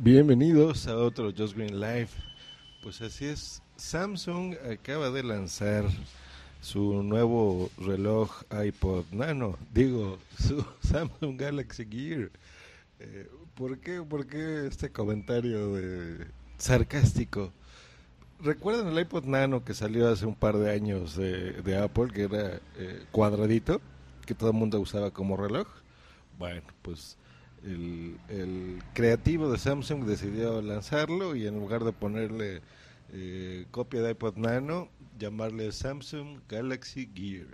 Bienvenidos a otro Just Green Live. Pues así es, Samsung acaba de lanzar su nuevo reloj iPod Nano, digo, su Samsung Galaxy Gear. Eh, ¿por, qué, ¿Por qué este comentario sarcástico? ¿Recuerdan el iPod Nano que salió hace un par de años de, Apple, que era eh, cuadradito, que todo el mundo usaba como reloj? Bueno, pues el, creativo de Samsung decidió lanzarlo y en lugar de ponerle eh, copia de iPod Nano, llamarle Samsung Galaxy Gear.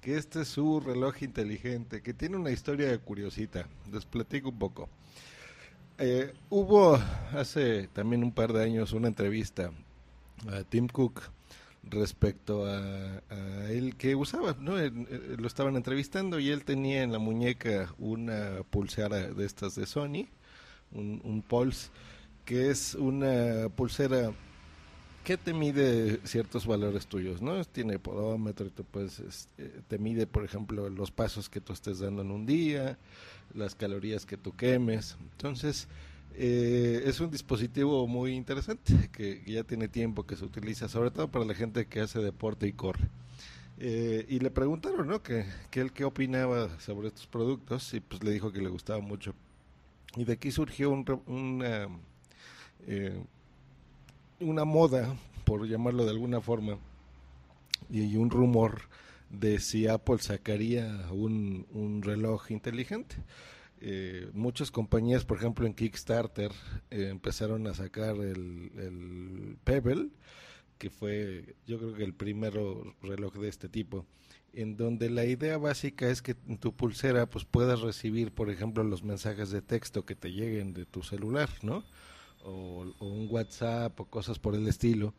Que este es su reloj inteligente, que tiene una historia curiosita. Les platico un poco. Eh, hubo hace también un par de años una entrevista a Tim Cook respecto a, él que usaba, ¿no? lo estaban entrevistando y él tenía en la muñeca una pulsera de estas de Sony, un, un Pulse, que es una pulsera que te mide ciertos valores tuyos, ¿no? Tiene podómetro, te, puedes, eh, te mide, por ejemplo, los pasos que tú estés dando en un día, las calorías que tú quemes. Entonces, eh, es un dispositivo muy interesante que, ya tiene tiempo que se utiliza, sobre todo para la gente que hace deporte y corre. Eh, y le preguntaron, ¿no? Que, que él qué opinaba sobre estos productos y pues le dijo que le gustaba mucho. Y de aquí surgió un, una, eh, una moda, por llamarlo de alguna forma, y, un rumor de si Apple sacaría un, un reloj inteligente eh, muchas compañías, por ejemplo en Kickstarter, eh, empezaron a sacar el, Pebble, que fue yo creo que el primero reloj de este tipo, en donde la idea básica es que en tu pulsera pues puedas recibir, por ejemplo, los mensajes de texto que te lleguen de tu celular, ¿no? O, o un WhatsApp o cosas por el estilo.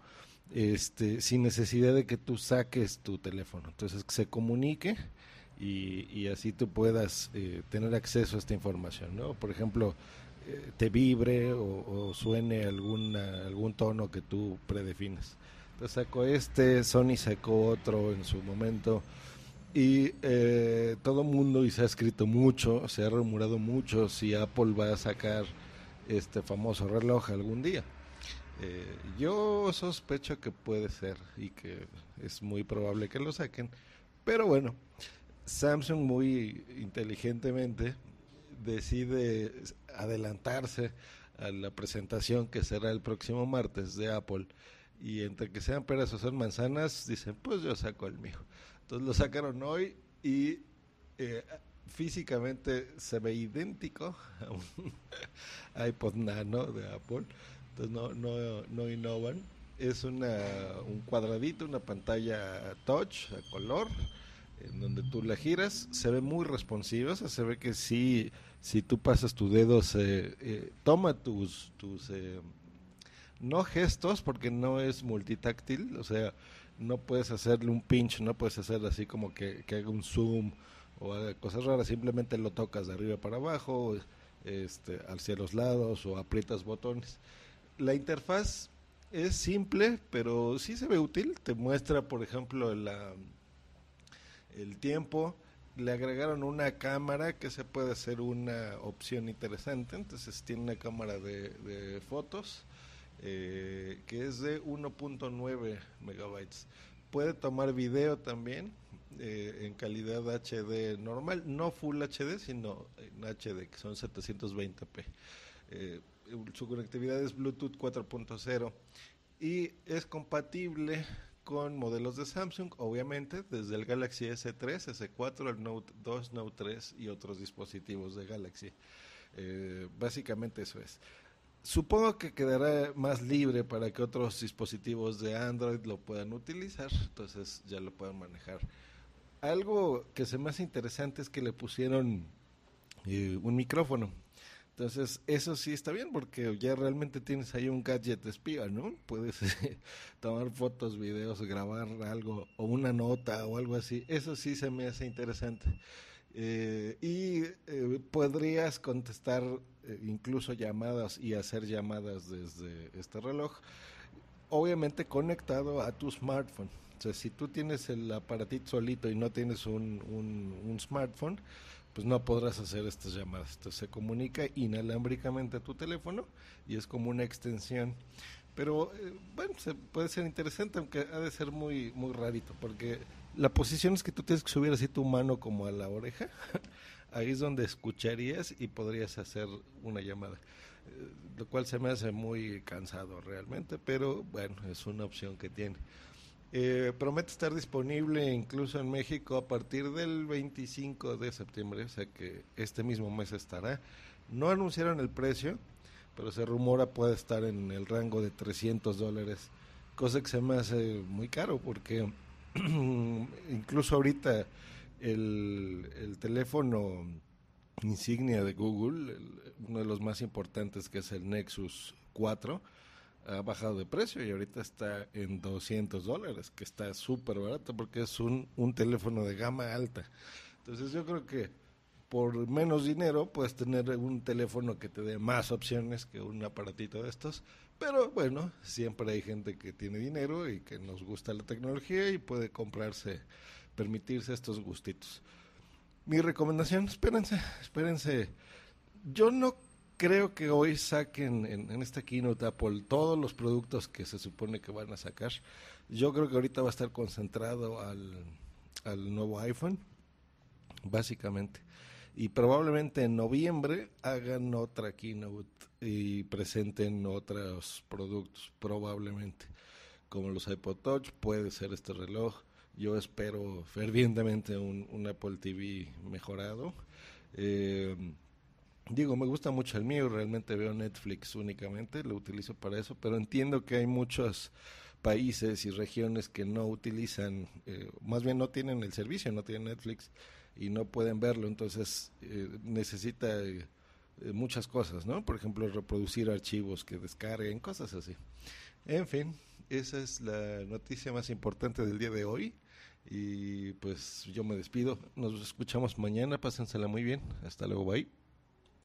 Este, sin necesidad de que tú saques tu teléfono. Entonces, que se comunique y, así tú puedas eh, tener acceso a esta información, ¿no? Por ejemplo, eh, te vibre o, suene alguna, algún tono que tú predefines. Entonces sacó este, Sony sacó otro en su momento y eh, todo mundo y se ha escrito mucho, se ha rumorado mucho si Apple va a sacar este famoso reloj algún día. yo sospecho que puede ser y que es muy probable que lo saquen, pero bueno, Samsung muy inteligentemente decide adelantarse a la presentación que será el próximo martes de Apple. Y entre que sean peras o sean manzanas dicen pues yo saco el mío entonces lo sacaron hoy y eh, físicamente se ve idéntico a un iPod Nano de Apple. Entonces no, no, no innovan. Es una, un cuadradito una pantalla touch a color en donde tú la giras, se ve muy responsiva, se ve que sí, si tú pasas tu dedo, se eh, toma tus, tus eh, no gestos, porque no es multitáctil, o sea, no puedes hacerle un pinch, no puedes hacer así como que, que haga un zoom o haga cosas raras, simplemente lo tocas de arriba para abajo, este, hacia los lados o aprietas botones. La interfaz es simple, pero sí se ve útil, te muestra, por ejemplo, la el tiempo. Le agregaron una cámara que se puede hacer una opción interesante. Entonces tiene una cámara de, fotos eh, que es de 1.9 megabytes. Puede tomar video también eh, en calidad HD normal, no Full HD, sino en HD, que son 720p. Eh, su conectividad es Bluetooth 4.0 y es compatible con modelos de Samsung, obviamente, desde el Galaxy S3, S4, el Note 2, Note 3 y otros dispositivos de Galaxy. Eh, básicamente eso es. Supongo que quedará más libre para que otros dispositivos de Android lo puedan utilizar, entonces ya lo puedan manejar. Algo que se me hace interesante es que le pusieron eh, un micrófono entonces, eso sí está bien porque ya realmente tienes ahí un gadget espía, ¿no? Puedes tomar fotos, videos, grabar algo o una nota o algo así. Eso sí se me hace interesante. Eh, y eh, podrías contestar eh, incluso llamadas y hacer llamadas desde este reloj, obviamente conectado a tu smartphone. O sea, si tú tienes el aparatito solito y no tienes un, un smartphone, pues no podrás hacer estas llamadas. Entonces se comunica inalámbricamente a tu teléfono y es como una extensión. Pero eh, bueno, se puede ser interesante, aunque ha de ser muy, muy rarito, porque la posición es que tú tienes que subir así tu mano como a la oreja. Ahí es donde escucharías y podrías hacer una llamada. Eh, lo cual se me hace muy cansado realmente, pero bueno, es una opción que tiene. Eh, promete estar disponible incluso en México a partir del 25 de septiembre, o sea que este mismo mes estará. No anunciaron el precio, pero se rumora puede estar en el rango de 300 dólares, cosa que se me hace muy caro porque incluso ahorita el, el teléfono insignia de Google, uno de los más importantes que es el Nexus 4, ha bajado de precio y ahorita está en 200 dólares, que está súper barato porque es un, un teléfono de gama alta. Entonces yo creo que por menos dinero puedes tener un teléfono que te dé más opciones que un aparatito de estos. Pero bueno, siempre hay gente que tiene dinero y que nos gusta la tecnología y puede comprarse, permitirse estos gustitos. Mi recomendación, espérense, espérense. Yo no creo que hoy saquen en, esta keynote Apple todos los productos que se supone que van a sacar. Yo creo que ahorita va a estar concentrado al, nuevo iPhone, básicamente. Y probablemente en noviembre hagan otra keynote y presenten otros productos, probablemente. Como los iPod Touch, puede ser este reloj. Yo espero fervientemente un, un Apple TV mejorado. Eh, Digo, me gusta mucho el mío, realmente veo Netflix únicamente, lo utilizo para eso, pero entiendo que hay muchos países y regiones que no utilizan, eh, más bien no tienen el servicio, no tienen Netflix y no pueden verlo, entonces eh, necesita eh, muchas cosas, ¿no? Por ejemplo, reproducir archivos que descarguen, cosas así. En fin, esa es la noticia más importante del día de hoy. Y pues yo me despido. Nos escuchamos mañana. Pásensela muy bien. Hasta luego. Bye.